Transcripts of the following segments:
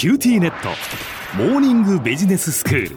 QTnet。モーニングビジネススクール。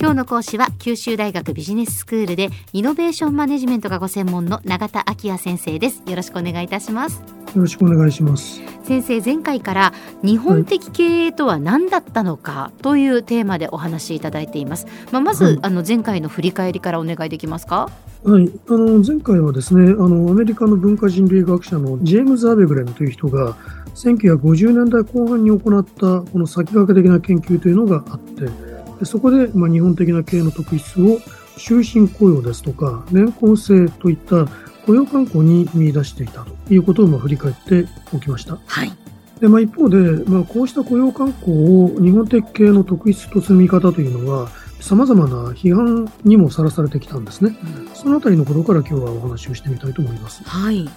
今日の講師は九州大学ビジネススクールでイノベーションマネジメントがご専門の永田晃也先生です。よろしくお願いいたします。よろしくお願いします。先生前回から日本的経営とは何だったのかというテーマでお話しいただいています、まあ、まず、はい。あの前回の振り返りからお願いできますか？はい、あの前回はですねあのアメリカの文化人類学者のジェームズ・アベグレンという人が1950年代後半に行ったこの先駆け的な研究というのがあってでそこで、まあ、日本的な経営の特質を終身雇用ですとか年功制といった雇用慣行に見出していたということをまあ振り返っておきました。はいでまあ、一方で、まあ、こうした雇用慣行を日本的系の特質と積み方というのは、様々な批判にもさらされてきたんですね。そのあたりのことから今日はお話をしてみたいと思います。はい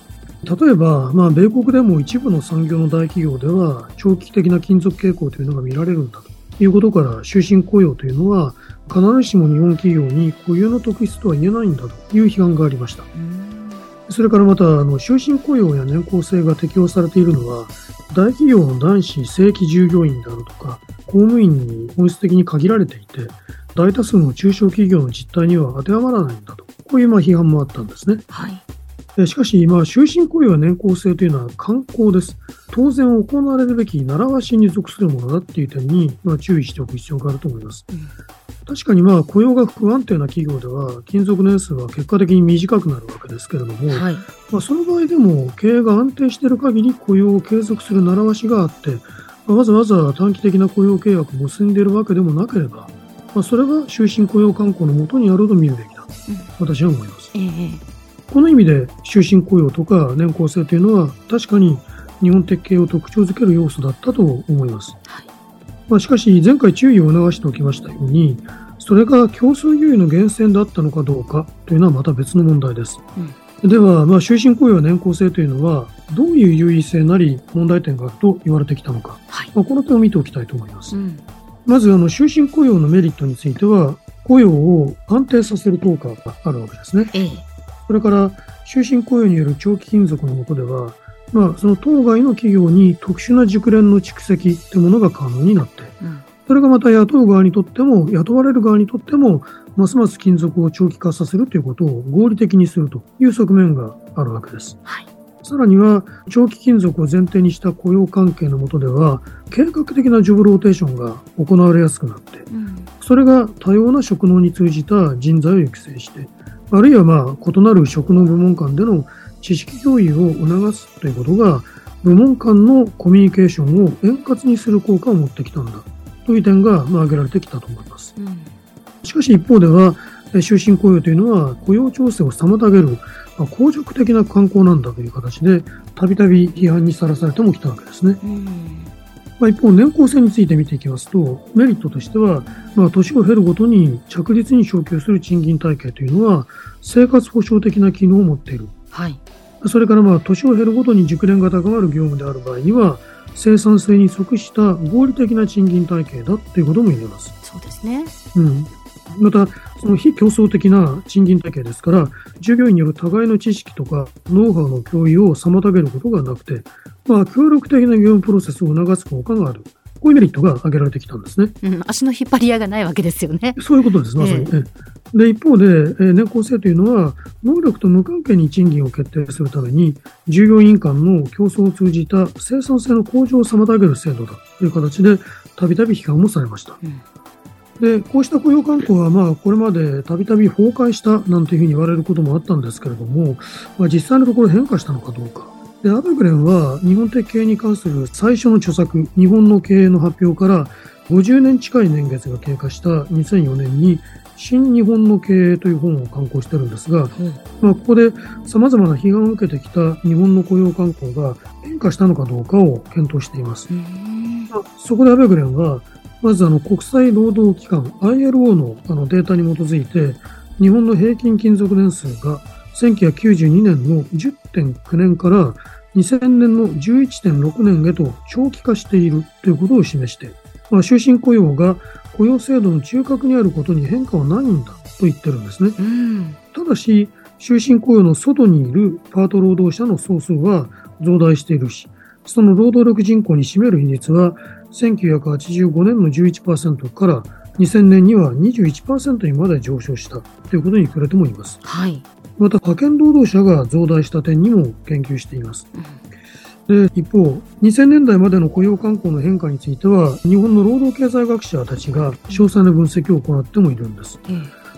例えば、まあ、米国でも一部の産業の大企業では、長期的な金属傾向というのが見られるんだということから、終身雇用というのは、必ずしも日本企業に固有の特質とは言えないんだという批判がありました。それからまた、あの終身雇用や年功制が適用されているのは、大企業の男子正規従業員であるとか、公務員に本質的に限られていて、大多数の中小企業の実態には当てはまらないんだと、こういうまあ批判もあったんですね。はいえしかし、まあ、終身雇用や年功制というのは観光です。当然行われるべき習わしに属するものだっていう点に、まあ、注意しておく必要があると思います。うん確かにまあ雇用が不安定な企業では勤続年数は結果的に短くなるわけですけれども、はいまあ、その場合でも経営が安定している限り雇用を継続する習わしがあって、まあわざわざ短期的な雇用契約を結んでいるわけでもなければ、まあ、それが終身雇用慣行のもとにあると見るべきだと私は思います。ええこの意味で終身雇用とか年功制というのは確かに日本的経営を特徴づける要素だったと思います。はいまあ、しかし前回注意を促しておきましたようにそれが競争優位の源泉だったのかどうかというのはまた別の問題です。では、まあ、終身雇用や年功制というのはどういう優位性なり問題点があると言われてきたのか、はいまあ、この点を見ておきたいと思いますう。んまずあの終身雇用のメリットについては雇用を安定させる効果があるわけですね。ええそれから終身雇用による長期勤続の下では、まあ、その当該の企業に特殊な熟練の蓄積というものが可能になって、うんそれがまた雇う側にとっても、雇われる側にとっても、ますます勤続を長期化させるということを合理的にするという側面があるわけです。はいさらには、長期勤続を前提にした雇用関係の下では、計画的なジョブローテーションが行われやすくなって、うんそれが多様な職能に通じた人材を育成して、あるいはまあ異なる職能部門間での知識共有を促すということが、部門間のコミュニケーションを円滑にする効果を持ってきたんだという点がまあ挙げられてきたと思います。うんしかし一方では、え終身雇用というのは雇用調整を妨げる、まあ、公職的な慣行なんだという形で、たびたび批判にさらされてもきたわけですね。うんまあ、一方、年功制について見ていきますと、メリットとしては、まあ、年を経るごとに着実に昇給する賃金体系というのは、生活保障的な機能を持っている。はいそれから、まあ、年を経るごとに熟練が高まる業務である場合には、生産性に即した合理的な賃金体系だということも言えます。そうですねうん。また、その非競争的な賃金体系ですから、従業員による互いの知識とかノウハウの共有を妨げることがなくて、まあ、協力的な業務プロセスを促す効果がある。こういうメリットが挙げられてきたんですね。うん足の引っ張り合いがないわけですよねそういうことです、まさに。えええで、一方で、えー年功制というのは、能力と無関係に賃金を決定するために、従業員間の競争を通じた生産性の向上を妨げる制度だという形で、たびたび批判もされました。うんで、こうした雇用慣行は、まあ、これまでたびたび崩壊したなんていうふうに言われることもあったんですけれども、まあ、実際のところ変化したのかどうか。で、アベグレンは、日本的経営に関する最初の著作、日本の経営の発表から50年近い年月が経過した2004年に、新日本の経営という本を刊行してるんですが、まあ、ここで様々な批判を受けてきた日本の雇用慣行が変化したのかどうかを検討しています。うんまあそこでアベグレンは、まずあの国際労働機関 ILO のあのデータに基づいて、日本の平均勤続年数が1992年の10.9年から2000年の11.6年へと長期化しているということを示して、まあ、終身雇用が雇用制度の中核にあることに変化はないんだと言ってるんですね。うんただし、終身雇用の外にいるパート労働者の総数は増大しているし、その労働力人口に占める比率は、1985年の11%から2000年には21%にまで上昇したということに触れてもいます。はい。また派遣労働者が増大した点にも研究しています。で一方、2000年代までの雇用慣行の変化については、日本の労働経済学者たちが詳細な分析を行ってもいるんです。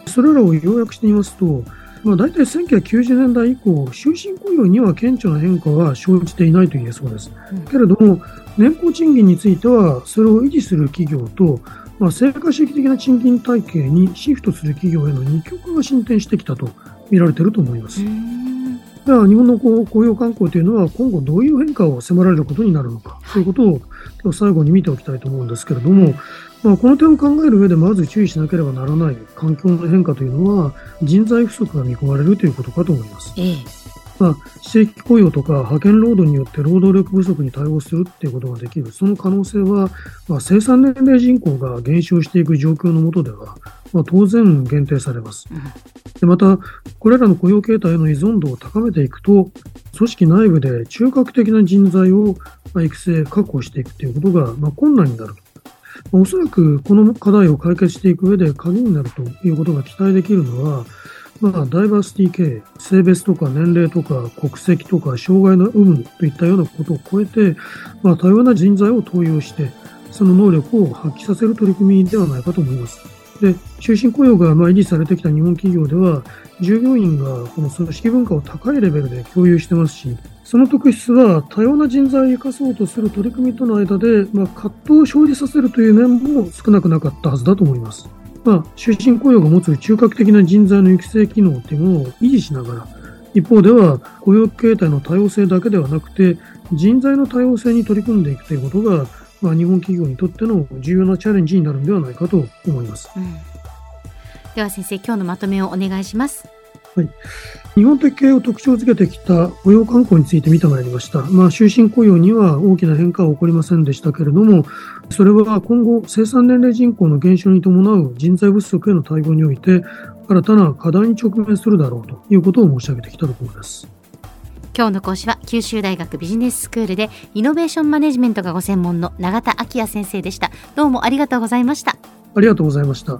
それらを要約してみますと、まあ、大体1990年代以降、終身雇用には顕著な変化は生じていないと言えそうです。うん、けれども、年功賃金については、それを維持する企業と、まあ、成果主義的な賃金体系にシフトする企業への二極が進展してきたと見られていると思います。では日本の雇用慣行というのは今後どういう変化を迫られることになるのかということを今日最後に見ておきたいと思うんですけれども、まあ、この点を考える上でまず注意しなければならない環境の変化というのは人材不足が見込まれるということかと思います。ええまあ、非正規雇用とか派遣労働によって労働力不足に対応するっていうことができる、その可能性は、まあ、生産年齢人口が減少していく状況の下では、まあ、当然限定されます。でまた、これらの雇用形態への依存度を高めていくと、組織内部で中核的な人材を育成、確保していくということが、まあ、困難になると。おそらくこの課題を解決していく上で鍵になるということが期待できるのは、まあ、ダイバーシティ系、性別とか年齢とか国籍とか障害の有無といったようなことを超えて、まあ、多様な人材を登用して、その能力を発揮させる取り組みではないかと思います。で、終身雇用がまあ維持されてきた日本企業では、従業員がこの組織文化を高いレベルで共有してますし、その特質は多様な人材を生かそうとする取り組みとの間で、まあ、葛藤を生じさせるという面も少なくなかったはずだと思います。まあ、終身雇用が持つ中核的な人材の育成機能というものを維持しながら、一方では雇用形態の多様性だけではなくて、人材の多様性に取り組んでいくということが、まあ、日本企業にとっての重要なチャレンジになるのではないかと思います。うん、では先生、今日のまとめをお願いします。はい、日本的経営を特徴づけてきた雇用慣行について見てまいりました。まあ、終身雇用には大きな変化は起こりませんでしたけれども、それは今後、生産年齢人口の減少に伴う人材不足への対応において、新たな課題に直面するだろうということを申し上げてきたところです。今日の講師は九州大学ビジネススクールでイノベーションマネジメントがご専門の永田昭也先生でした。どうもありがとうございました。ありがとうございました。